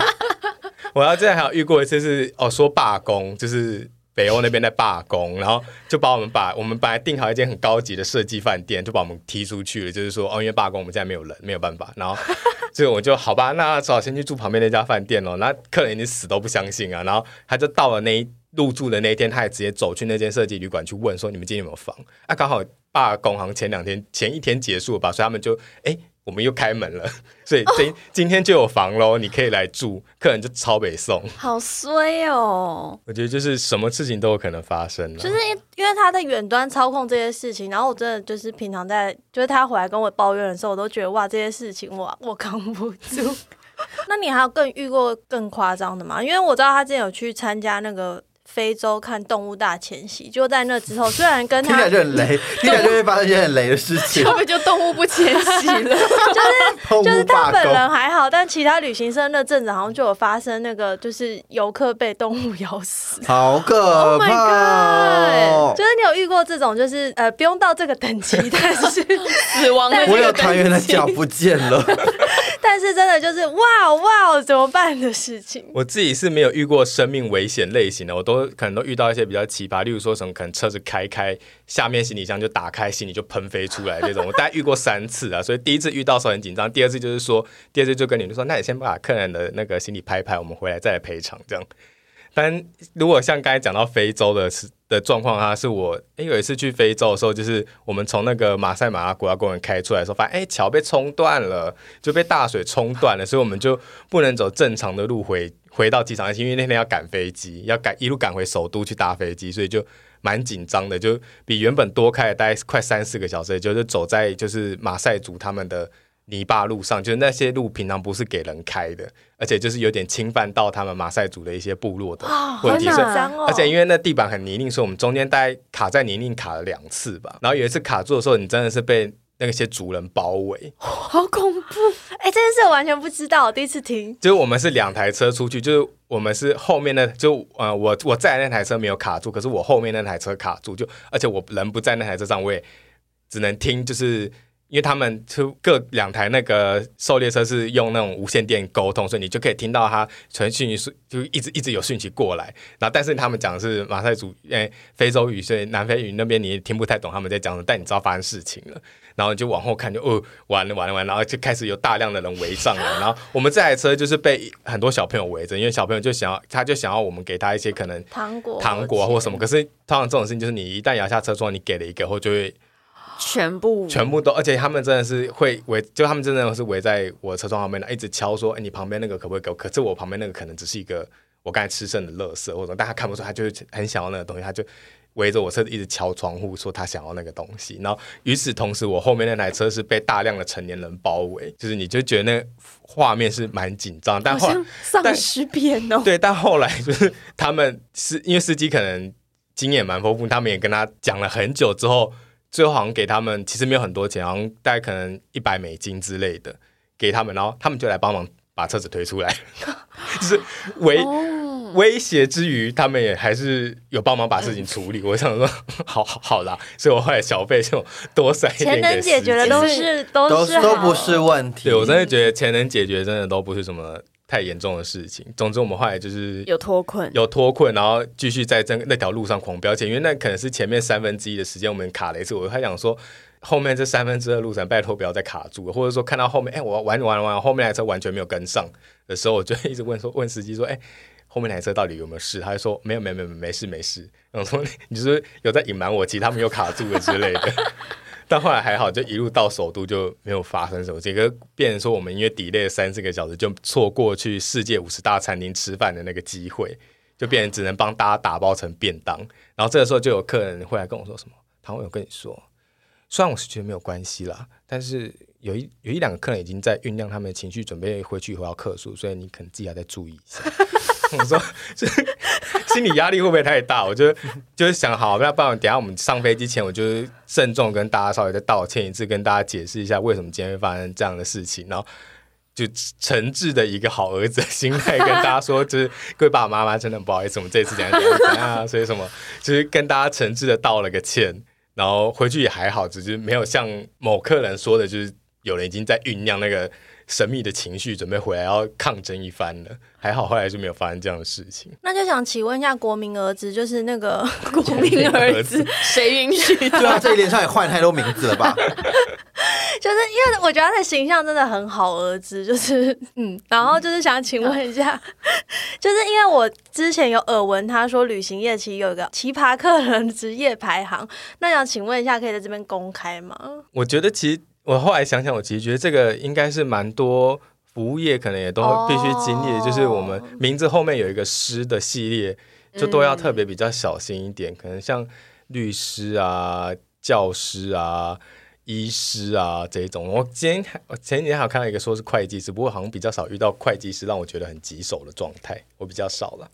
我要之前还有遇过一次是哦说罢工，就是北欧那边在罢工，然后就把我们把我们本来订好一间很高级的设计饭店，就把我们踢出去了，就是说哦因为罢工我们现在没有人，没有办法，然后 所以我就好吧，那只好先去住旁边那家饭店咯。那客人已经死都不相信啊，然后他就到了那一入住的那一天，他也直接走去那间设计旅馆去问说你们今天有没有房？啊，刚好罢工行前两天前一天结束了吧，所以他们就哎。我我们又开门了，所以今今天就有房喽，你可以来住。客人就超北送，好衰哦！我觉得就是什么事情都有可能发生了。就是因因为他在远端操控这些事情，然后我真的就是平常在，就是他回来跟我抱怨的时候，我都觉得哇，这些事情我 我扛不住。那你还有更遇过更夸张的吗？因为我知道他之前有去参加那个非洲看动物大迁徙，就在那之后，虽然跟他听起来就很雷，听起来就会发生一些很雷的事情。会不会就动物不迁徙了？就是就是他本人，还好，但其他旅行社那阵子好像就有发生那个，就是游客被动物咬死。好可 Oh my 怕哦！就是你有遇过这种，就是呃不用到这个等级，但是 死亡的我有团员的脚不见了，但是真的就是哇哇怎么办的事情。我自己是没有遇过生命危险类型的，我都可能都遇到一些比较奇葩，例如说什么可能车子开开，下面行李箱就打开，行李就喷飞出来这种，我大概遇过三次啊。所以第一次遇到的时候很紧张，第二次就是说，第二次就跟你就说，那你先把客人的那个行李拍拍，我们回来再来赔偿这样。但如果像刚才讲到非洲的的状况啊，是我诶有一次去非洲的时候，就是我们从那个马赛马拉国家公园开出来的时候，发现诶桥被冲断了，就被大水冲断了，所以我们就不能走正常的路回回到机场，而且因为那天要赶飞机，要赶一路赶回首都去搭飞机，所以就蛮紧张的，就比原本多开了大概快三四个小时，就是走在就是马赛族他们的泥巴路上，就是那些路平常不是给人开的，而且就是有点侵犯到他们马赛族的一些部落的问题！而且因为那地板很泥泞，所以我们中间大概卡在泥泞卡了两次吧。然后有一次卡住的时候，你真的是被那些族人包围，好恐怖！哎、这件事我完全不知道，我第一次听。就是我们是两台车出去，就是我们是后面的，就呃我我在那台车没有卡住，可是我后面那台车卡住，就而且我人不在那台车上，我也只能听，就是。因为他们就各两台那个狩猎车是用那种无线电沟通，所以你就可以听到他传讯息，就一直一直有讯息过来。然后，但是他们讲的是马赛族，诶，非洲语，所以南非语那边你也听不太懂他们在讲什么，但你知道发生事情了。然后就往后看就，哦，完了完了完了，然后就开始有大量的人围上来，然后我们这台车就是被很多小朋友围着，因为小朋友就想要，他就想要我们给他一些可能糖果，糖果或什么，可是通常这种事情就是你一旦摇下车窗，你给了一个后就会全部全部都，而且他们真的是会围，就他们真的是围在我车窗旁边，一直敲说，哎，你旁边那个可不可以给我？可是我旁边那个可能只是一个我刚才吃剩的垃圾或者什么，但他看不出，他就是很想要那个东西，他就围着我车子一直敲窗户，说他想要那个东西。然后与此同时，我后面那台车是被大量的成年人包围，就是你就觉得那画面是蛮紧张，但后丧尸片哦。对，但后来 就是他们是因为司机可能经验蛮丰富，他们也跟他讲了很久之后，最后好像给他们其实没有很多钱，好像大概可能一百美金之类的给他们，然后他们就来帮忙把车子推出来，就是威、哦，威胁之余，他们也还是有帮忙把事情处理。我想说，好好好啦，所以我后来小费就多塞一点钱能解决的都是都都是都不是问题。对我真的觉得钱能解决，真的都不是什么太严重的事情。总之，我们后来就是有脱困，有脱困，然后继续在这那条路上狂飙前，因为那可能是前面三分之一的时间我们卡了一次，我还想说。后面这三分之二路程，拜托不要再卡住了，或者说看到后面，哎、我玩玩玩，后面那台车完全没有跟上的时候，我就一直问说，问司机说，哎、后面那台 车到底有没有事？他就说没有，没有，没有，没事，没事。然后说你就是有在隐瞒我，其实他们有卡住了之类的。但后来还好，就一路到首都就没有发生什么。这个变成说，我们因为 delay 三四个小时，就错过去世界五十大餐厅吃饭的那个机会，就变成只能帮大家打包成便当。然后这个时候就有客人会来跟我说什么：“唐伟，有跟你说，虽然我是觉得没有关系啦，但是有一有一两个客人已经在酝酿他们的情绪，准备回去以后要客诉，所以你可能自己还在注意一下。”我说，就心理压力会不会太大？我就就是想好，那不然等下我们上飞机前，我就是慎重跟大家稍微再道歉一次，跟大家解释一下为什么今天会发生这样的事情，然后就诚挚的一个好儿子的心态跟大家说，就是各位爸爸妈妈真的不好意思，我们这次怎样怎样怎样啊，所以什么就是跟大家诚挚的道了个歉，然后回去也还好，只是没有像某客人说的，就是有人已经在酝酿那个神秘的情绪，准备回来要抗争一番了。还好后来就没有发生这样的事情。那就想请问一下，国民儿子就是那个 国民儿子，谁允许对啊，这一连串也换太多名字了吧？就是因为我觉得他的形象真的很好，儿子就是嗯，然后就是想请问一下，就是因为我之前有耳闻他说旅行业其实有一个奇葩客人职业排行，那想请问一下，可以在这边公开吗？我觉得其实我后来想想，我其实觉得这个应该是蛮多服务业可能也都必须经历的，哦就是我们名字后面有一个师的系列，就都要特别比较小心一点，可能像律师啊、教师啊。医师啊，这一种，我今天我前几天还有看到一个说是会计师，不过好像比较少遇到会计师让我觉得很棘手的状态，我比较少了。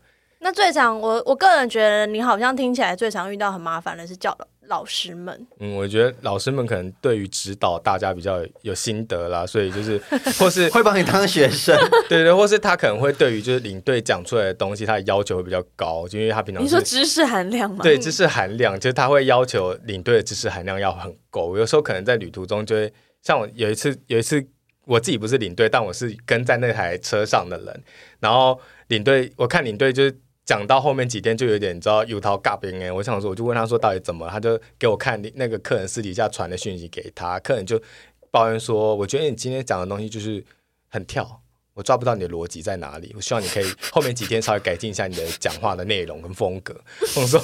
那最常我我个人觉得，你好像听起来最常遇到很麻烦的是叫老师们。嗯，我觉得老师们可能对于指导大家比较有心得啦，所以就是或是 会帮你当学生，对对，或是他可能会对于就是领队讲出来的东西，他的要求会比较高，就因为他平常你是说知识含量吗？对知识含量，就是他会要求领队的知识含量要很够。有时候可能在旅途中就会，像我有一次有一次我自己不是领队，但我是跟在那台车上的人，然后领队我看领队就是。讲到后面几天就有点你知道有套尬边哎，我想说我就问他说到底怎么，他就给我看那个客人私底下传的讯息给他，客人就抱怨说，我觉得你今天讲的东西就是很跳，我抓不到你的逻辑在哪里，我希望你可以后面几天稍微改进一下你的讲话的内容跟风格。我说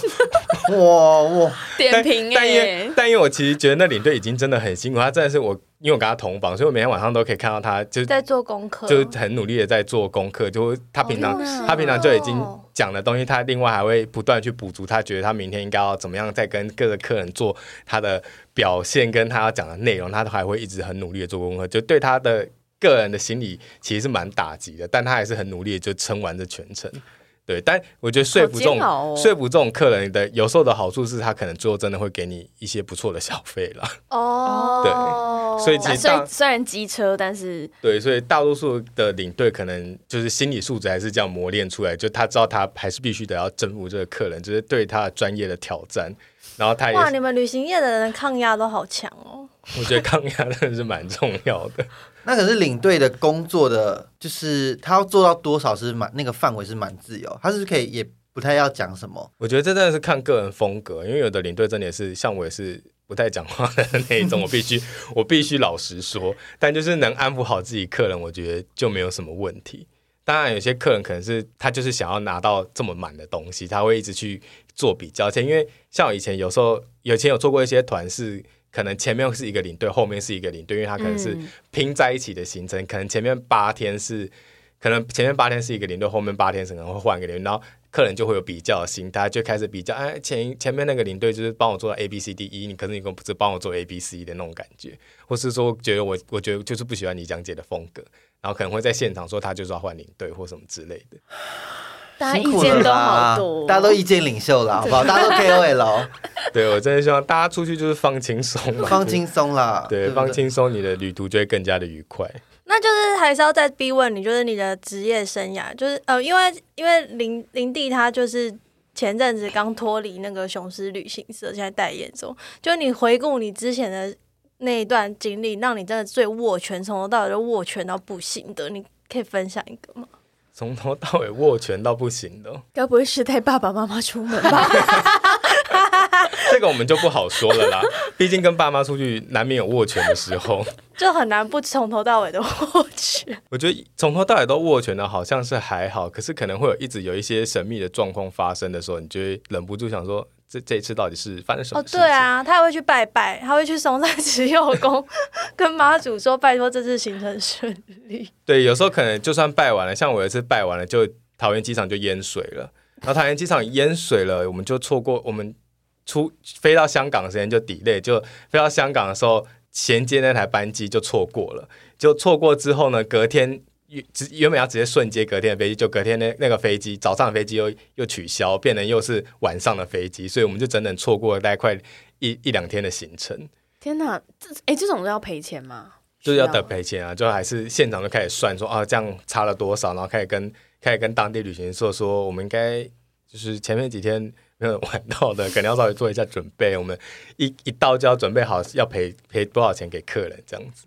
哇哇，点评但因但因为我其实觉得那领队已经真的很辛苦，他真的是我，因为我跟他同房，所以我每天晚上都可以看到他，就是在做功课，就是很努力的在做功课，就他平常、他平常就已经讲的东西，他另外还会不断去补足，他觉得他明天应该要怎么样再跟各个客人做他的表现，跟他要讲的内容，他都还会一直很努力的做功课，就对他的个人的心理其实是蛮打击的，但他还是很努力的就撑完这全程。对，但我觉得说服这种、说服这种客人的有时候的好处是他可能最后真的会给你一些不错的小费了。哦，对所以其那实大虽然虽然机车，但是对，所以大多数的领队可能就是心理素质还是这样磨练出来，就他知道他还是必须得要征服这个客人，就是对他的专业的挑战。然后他也哇，你们旅行业的人抗压都好强哦。我觉得抗压真的是蛮重要的。那可是领队的工作的，就是他要做到多少是蛮那个范围是蛮自由，他是可以也不太要讲什么。我觉得这真的是看个人风格，因为有的领队真的也是像我也是不太讲话的那一种，我必须 我必须老实说，但就是能安抚好自己客人，我觉得就没有什么问题。当然，有些客人可能是他就是想要拿到这么满的东西，他会一直去做比较。而且因为像我以前有时候，以前有做过一些团是。可能前面是一个领队，后面是一个领队，因为他可能是嗯拼在一起的行程。可能前面八天是，可能前面八天是一个领队，后面八天是可能会换一个领队，然后客人就会有比较的心态，就开始比较，哎，前前面那个领队就是帮我做到 A B C D E，你可是你不是帮我做 A B C 的那种感觉，或是说觉得我我觉得就是不喜欢你讲解的风格，然后可能会在现场说他就是要换领队或什么之类的。大家辛苦了意见都好多，大家都意见领袖了，好不好？大家都 KOL，对我真的希望大家出去就是放轻松嘛，放轻松啦，对，不放轻松，你的旅途就会更加的愉快。那就是还是要再逼问你，就是你的职业生涯，就是呃，因为因为林林地他就是前阵子刚脱离那个雄狮旅行社，现在代言中。就你回顾你之前的那一段经历，让你真的最握拳，从头到尾都握拳到不行的，你可以分享一个吗？从头到尾握拳到不行的哦，该不会是带爸爸妈妈出门吧？这个我们就不好说了啦。毕竟跟爸妈出去，难免有握拳的时候。就很难不从头到尾都握拳。我觉得从头到尾都握拳的，好像是还好，可是可能会有一直有一些神秘的状况发生的时候，你就会忍不住想说，这这一次到底是发生什么哦？对啊，他还会去拜拜，他会去松山慈幼宫跟妈祖说，拜托这次行程顺利。对，有时候可能就算拜完了，像我有一次拜完了，就桃园机场就淹水了，然后桃园机场淹水了，我们就错过我们出飞到香港的时间就 delay，就飞到香港的时候衔接那台班机就错过了，就错过之后呢，隔天。原直原本要直接瞬接隔天的飞机，就隔天那那个飞机早上的飞机又又取消，变成又是晚上的飞机，所以我们就整整错过了大概快一一两天的行程。天哪，这哎、这种都要赔钱吗？就是要需等赔钱啊，就还是现场就开始算说啊，这样差了多少，然后开始跟开始跟当地旅行社说，我们应该就是前面几天没有玩到的，可能要稍微做一下准备，我们一一到就要准备好要赔赔多少钱给客人这样子。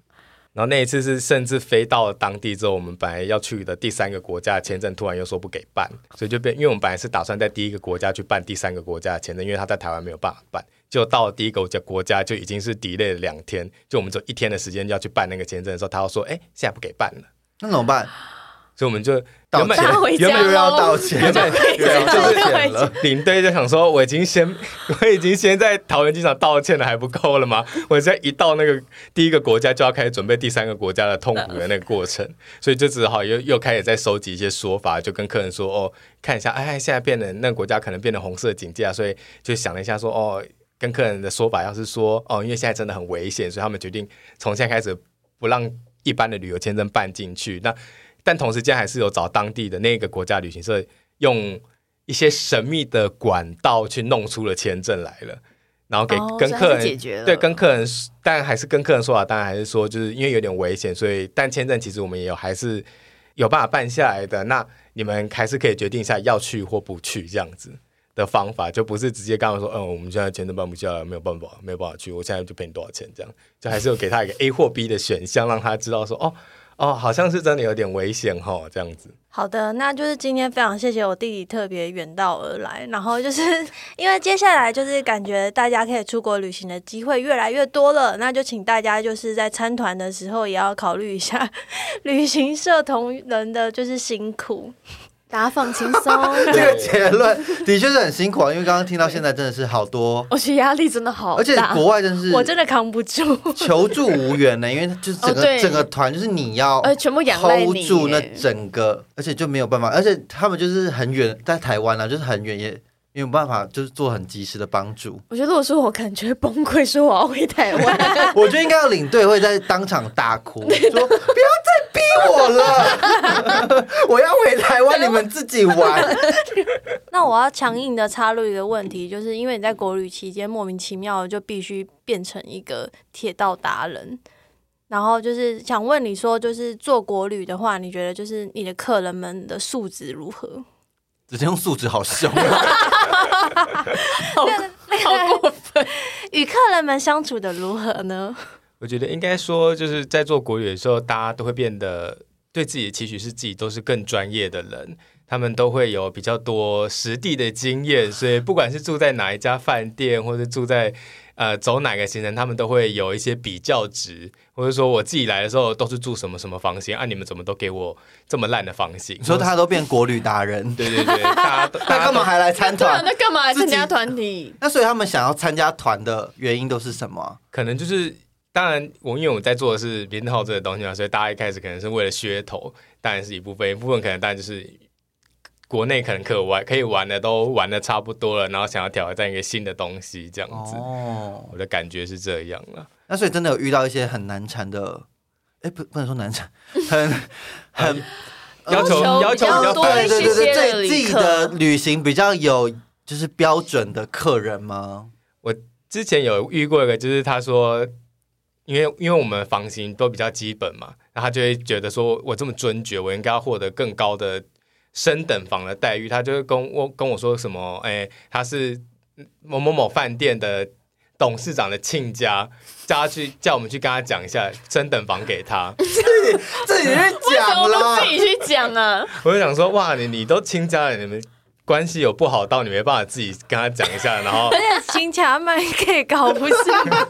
然后那一次是甚至飞到了当地之后，我们本来要去的第三个国家的签证突然又说不给办，所以就变，因为我们本来是打算在第一个国家去办第三个国家的签证，因为他在台湾没有办法办，就到了第一个国家国家就已经是 delay 了两天，就我们只有一天的时间要去办那个签证的时候，他要说，哎，现在不给办了。那怎么办？所以我们就原本原本又要道歉，原本又要道对歉了。领队就想说，我已经先我已经先在桃园机场道歉了，还不够了吗？我现在一到那个第一个国家，就要开始准备第三个国家的痛苦的那个过程，所以就只好又又开始在收集一些说法，就跟客人说哦，看一下，哎，现在变得那个国家可能变成红色警戒啊，所以就想了一下说哦，跟客人的说法要是说哦，因为现在真的很危险，所以他们决定从现在开始不让一般的旅游签证办进去。那但同时间还是有找当地的那个国家旅行社用一些神秘的管道去弄出了签证来了，然后给、跟客人是解决了对跟客人，但还是跟客人说啊，当然还是说就是因为有点危险，所以但签证其实我们也有还是有办法办下来的。那你们还是可以决定一下要去或不去这样子的方法，就不是直接跟他们说，嗯，我们现在签证办不下来，没有办法，没有办法去，我现在就赔你多少钱这样，就还是有给他一个 A 或 B 的选项，让他知道说，哦哦，好像是真的有点危险哈，这样子。好的，那就是今天非常谢谢我弟弟特别远道而来，然后就是 因为接下来就是感觉大家可以出国旅行的机会越来越多了，那就请大家就是在参团的时候也要考虑一下 旅行社同仁的就是辛苦。大家放轻松。这个结论的确是很辛苦啊，因为刚刚听到现在真的是好多，我觉得压力真的好大，而且国外真是我真的扛不住。求助无援呢，因为就是整个、哦整个团就是你要呃全部仰赖 hold 你住那整个，而且就没有办法，而且他们就是很远，在台湾啊，就是很远也没有办法，就是做很及时的帮助。我觉得如果说我感觉崩溃，说我要回台湾。我觉得应该要领队会在当场大哭，说不要再逼我了，我要回台湾，你们自己玩。那我要强硬的插入一个问题，就是因为你在国旅期间莫名其妙的就必须变成一个铁道达人，然后就是想问你说，就是做国旅的话，你觉得就是你的客人们的素质如何？直接用素质好凶啊！好好过分！与客人们相处的如何呢？我觉得应该说，就是在做国旅的时候，大家都会变得对自己的期许是自己都是更专业的人，他们都会有比较多实地的经验，所以不管是住在哪一家饭店，或者住在呃走哪个行程，他们都会有一些比较值，或者说我自己来的时候都是住什么什么房型，啊，你们怎么都给我这么烂的房型？你说他都变国旅达人，对对对，大家都那 大家都干嘛还来参团？那干嘛来参加团体？那所以他们想要参加团的原因都是什么啊？可能就是，当然我因为我在做的是编号这个东西嘛，所以大家一开始可能是为了噱头，当然是一部分，一部分可能当然就是国内可能可玩可以玩的都玩的差不多了，然后想要挑战一个新的东西，这样子，哦，我的感觉是这样了。那所以真的有遇到一些很难缠的，哎，不不能说难缠，很很要求要求比较多对烦对对对自己的旅行比较有就是标准的客人吗？我之前有遇过一个，就是他说，因为因为我们房型都比较基本嘛，然后他就会觉得说我这么尊爵，我应该要获得更高的升等房的待遇。他就会跟我跟我说什么，哎，他是某某某饭店的董事长的亲家，叫他去叫我们去跟他讲一下升等房给他。自己自己去讲么了自，己去讲啊？我就想说，哇，你你都亲家了，你们关系有不好到你没办法自己跟他讲一下，然后而且请卡麦可以搞不是吗？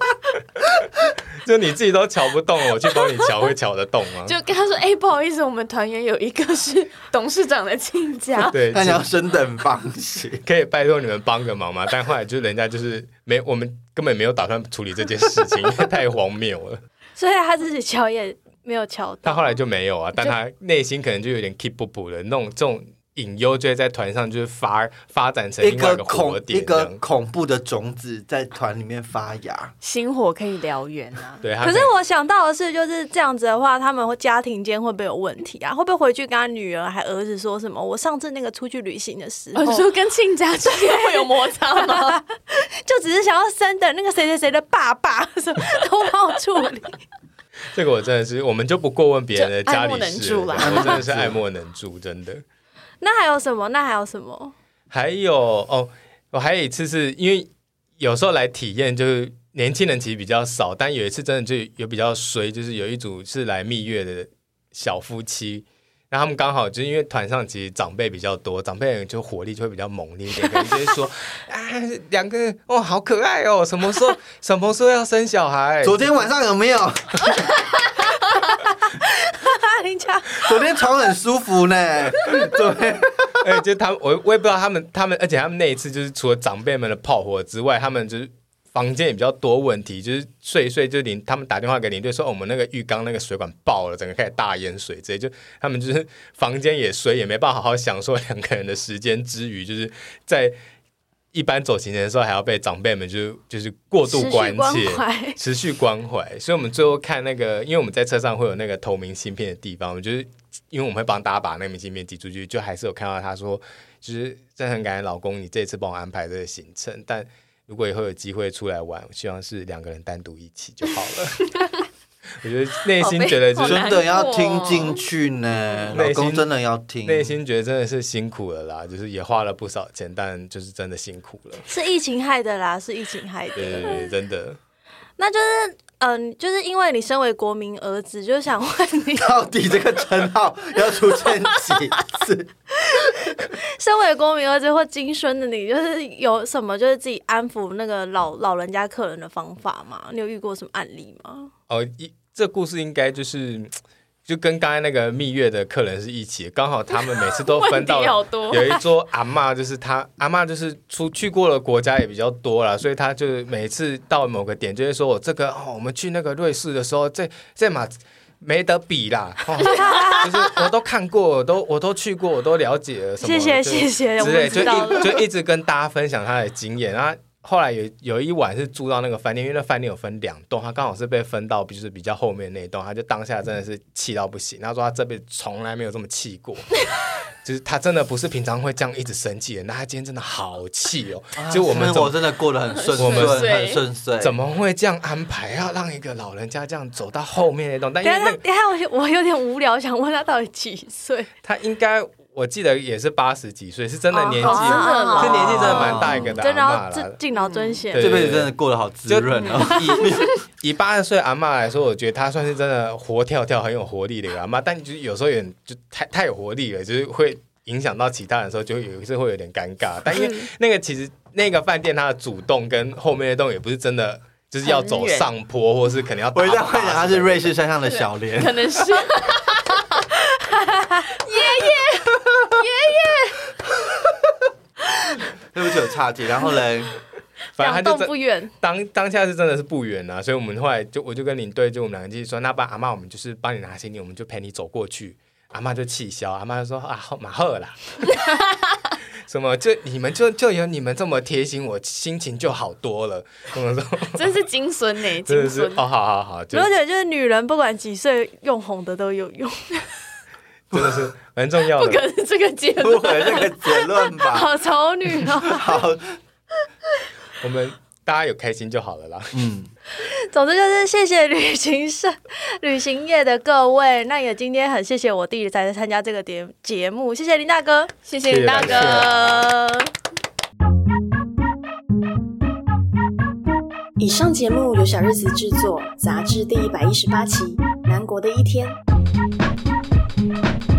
就你自己都瞧不动，我去帮你瞧，会瞧得动吗？就跟他说：“哎、不好意思，我们团员有一个是董事长的亲家。对，那你要升等方式。可以拜托你们帮个忙吗？但后来就人家就是没，我们根本没有打算处理这件事情，因为太荒谬了。所以他自己瞧也没有瞧到。他后来就没有啊，但他内心可能就有点 keep 不补的那种这种隐忧，就会在团上就是发发展成一另外一个个恐火一个。恐怖的种子在团里面发芽，星火可以燎原啊！对，他可是我想到的是，就是这样子的话，他们会家庭间会不会有问题啊？会不会回去跟他女儿还儿子说什么？我上次那个出去旅行的时候，说跟亲家之间会有摩擦吗？就只是想要生的那个谁谁谁的爸爸，什么都帮我处理。这个我真的是，我们就不过问别人的家里事了，我真的是爱莫能助，真的。那还有什么？那还有什么？还有哦，我还有一次是因为有时候来体验，就是年轻人其实比较少，但有一次真的就有比较衰，就是有一组是来蜜月的小夫妻。然后他们刚好就是因为团上其实长辈比较多，长辈人就火力就会比较猛烈一点，可能就是说 啊，两个人哦好可爱哦，什么时候什么时候要生小孩？昨天晚上有没有？昨天床很舒服呢，对，哎，就他们，我我也不知道他们，他们，而且他们那一次就是除了长辈们的炮火之外，他们就是房间也比较多问题，就是睡一睡就领他们打电话给领队说，哦我们那个浴缸那个水管爆了，整个开始大淹水，直接就他们就是房间也水，也没办法好好享受两个人的时间之余，就是在一般走行程的时候还要被长辈们就是就是过度关关切。怀。持续关怀，所以我们最后看那个，因为我们在车上会有那个投明信片的地方，我们就是因为我们会帮大家把那个明信片寄出去，就还是有看到他说，就是真的很感谢老公，你这次帮我安排这个行程，但如果以后有机会出来玩，我希望是两个人单独一起就好了。我觉得内心觉得就是真的要过听进去呢，老内心公真的要听。内心觉得真的是辛苦了啦，就是也花了不少钱，但就是真的辛苦了。是疫情害的啦，是疫情害的。对对对，真的。那就是，嗯、就是因为你身为国民儿子，就想问你，到底这个称号要出现几次？身为国民儿子或金孙的你，就是有什么就是自己安抚那个老老人家客人的方法吗？你有遇过什么案例吗？哦，一这故事应该就是就跟刚才那个蜜月的客人是一起的，刚好他们每次都分到 有一桌阿嬷，就是他阿嬷就是出去过的国家也比较多啦，所以他就每次到某个点就会说我这个哦，我们去那个瑞士的时候，这这马。没得比啦，哦、就是我都看过，我都我都去过，我都了解了什么，谢谢就谢谢，我之类，就。一就一直跟大家分享他的经验。然后后来有有一晚是住到那个饭店，因为那饭店有分两栋，他刚好是被分到就是比较后面那一栋，他就当下真的是气到不行。他说他这辈子从来没有这么气过，就是他真的不是平常会这样一直生气的，那他今天真的好气哦。就我们怎么生活真的过得很顺我们顺，很顺遂。怎么会这样安排，要让一个老人家这样走到后面那栋？但因为那个等一下，我我有点无聊，想问他到底几岁？他应该我记得也是八十几岁，是真的年纪，是年纪真的蛮大一个的阿真的要嬷啦尊。敬老尊贤对。这辈子真的过得好滋就润哦。以 以八十岁阿嬷来说，我觉得她算是真的活跳跳、很有活力的一个阿嬷，但就是有时候有点就太太有活力了，就是会影响到其他人的时候，就有一次会有点尴尬。但因为那个其实那个饭店它的主动跟后面那栋也不是真的。就是要走上坡，或是可能要我一定要幻想他是瑞士。士山上的小莲，可能是对不起，有岔题。然后嘞，反正他就真不远，当当下是真的是不远啊，所以我们后来就我就跟领队就我们两个继续说，那不然阿妈我们就是帮你拿行李，我们就陪你走过去。阿妈就气消，阿妈就说啊好马赫啦，什么就你们就就有你们这么贴心，我心情就好多了。我们说 真是金孙呢，真金孙。的是哦，好好好，就我觉得就是女人不管几岁用红的都有用。真的是蛮重要的不可的。能这个结论不可能这个结论吧。好丑女哦。好，我们大家有开心就好了啦。嗯，总之就是谢谢旅行社、旅行业的各位。那也今天很谢谢我弟来参加这个节节目，谢谢林大哥。谢谢林大哥。以上节目由小日子制作，杂志第一百一十八期《南国的一天》。Thank you.